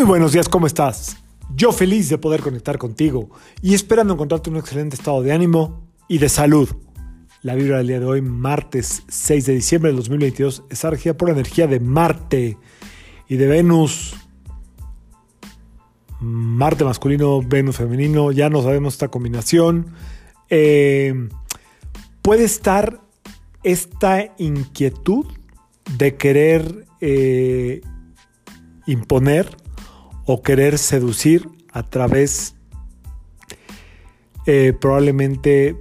Muy buenos días, ¿cómo estás? Yo feliz de poder conectar contigo y esperando encontrarte un excelente estado de ánimo y de salud. La vibra del día de hoy, martes 6 de diciembre del 2022, está regida por la energía de Marte y de Venus. Marte masculino, Venus femenino, ya no sabemos esta combinación. Eh, puede estar esta inquietud de querer eh, imponer o querer seducir a través eh, probablemente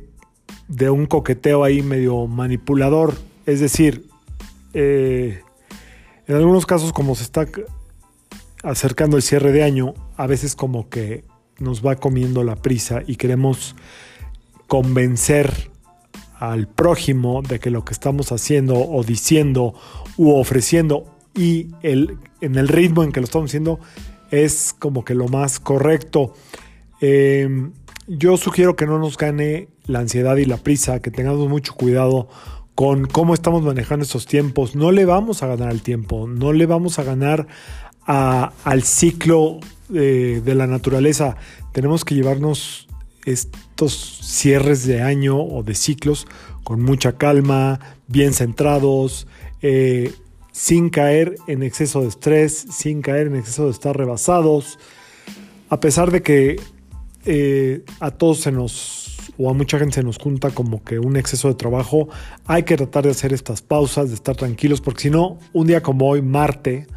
de un coqueteo ahí medio manipulador. Es decir, eh, en algunos casos como se está acercando el cierre de año, a veces como que nos va comiendo la prisa y queremos convencer al prójimo de que lo que estamos haciendo o diciendo u ofreciendo y el, en el ritmo en que lo estamos haciendo es como que lo más correcto. Em, yo sugiero que no nos gane la ansiedad y la prisa, que tengamos mucho cuidado con cómo estamos manejando estos tiempos. No le vamos a ganar al tiempo, no le vamos a ganar al ciclo eh, de la naturaleza. Tenemos que llevarnos estos cierres de año o de ciclos con mucha calma, bien centrados, eh, sin caer en exceso de estrés, sin caer en exceso de estar rebasados, a pesar de que eh, a todos se nos, o a mucha gente se nos junta como que un exceso de trabajo, hay que tratar de hacer estas pausas, de estar tranquilos, porque si no, un día como hoy, Marte,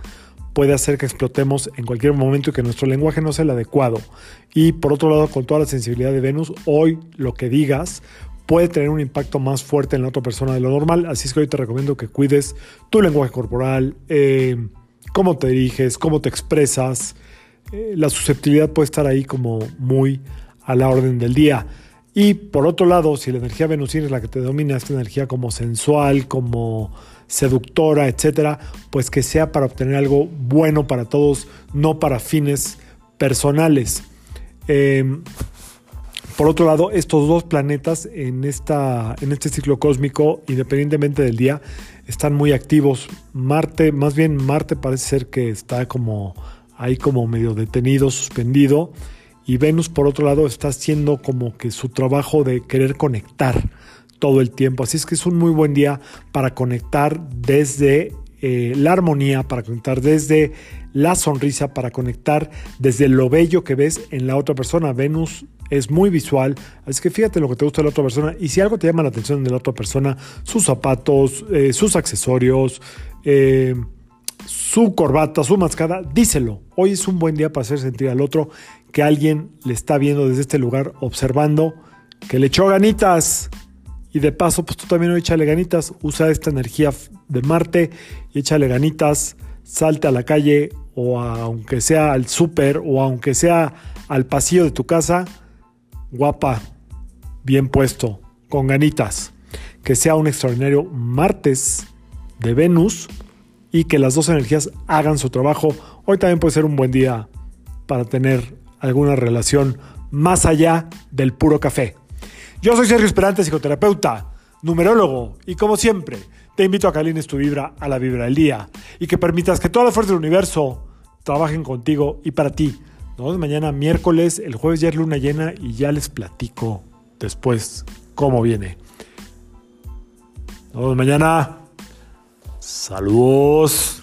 puede hacer que explotemos en cualquier momento y que nuestro lenguaje no sea el adecuado. Y por otro lado, con toda la sensibilidad de Venus, hoy lo que digas puede tener un impacto más fuerte en la otra persona de lo normal. Así es que hoy te recomiendo que cuides tu lenguaje corporal, eh, cómo te diriges, cómo te expresas. Eh, la susceptibilidad puede estar ahí como muy a la orden del día. Y por otro lado, si la energía venusina es la que te domina, esta energía como sensual, como seductora, etcétera, pues que sea para obtener algo bueno para todos, no para fines personales. Eh, por otro lado, estos dos planetas en, esta, en este ciclo cósmico, independientemente del día, están muy activos. Marte, más bien Marte parece ser que está como ahí como medio detenido, suspendido. Y Venus, por otro lado, está haciendo como que su trabajo de querer conectar todo el tiempo. Así es que es un muy buen día para conectar desde eh, la armonía, para conectar desde la sonrisa, para conectar desde lo bello que ves en la otra persona. Venus es muy visual, así que fíjate lo que te gusta de la otra persona y si algo te llama la atención de la otra persona, sus zapatos, eh, sus accesorios, eh, su corbata, su mascada, díselo. Hoy es un buen día para hacer sentir al otro que alguien le está viendo desde este lugar, observando, que le echó ganitas. Y de paso, pues tú también échale ganitas, usa esta energía de Marte y échale ganitas, salte a la calle o aunque sea al súper o aunque sea al pasillo de tu casa, guapa, bien puesto, con ganitas. Que sea un extraordinario martes de Venus y que las dos energías hagan su trabajo. Hoy también puede ser un buen día para tener alguna relación más allá del puro café. Yo soy Sergio Esperante, psicoterapeuta, numerólogo, y como siempre, te invito a que alines tu vibra a la vibra del día y que permitas que todas las fuerzas del universo trabajen contigo y para ti nos vemos mañana miércoles, el jueves ya es luna llena y ya les platico después cómo viene. Nos vemos mañana. Saludos.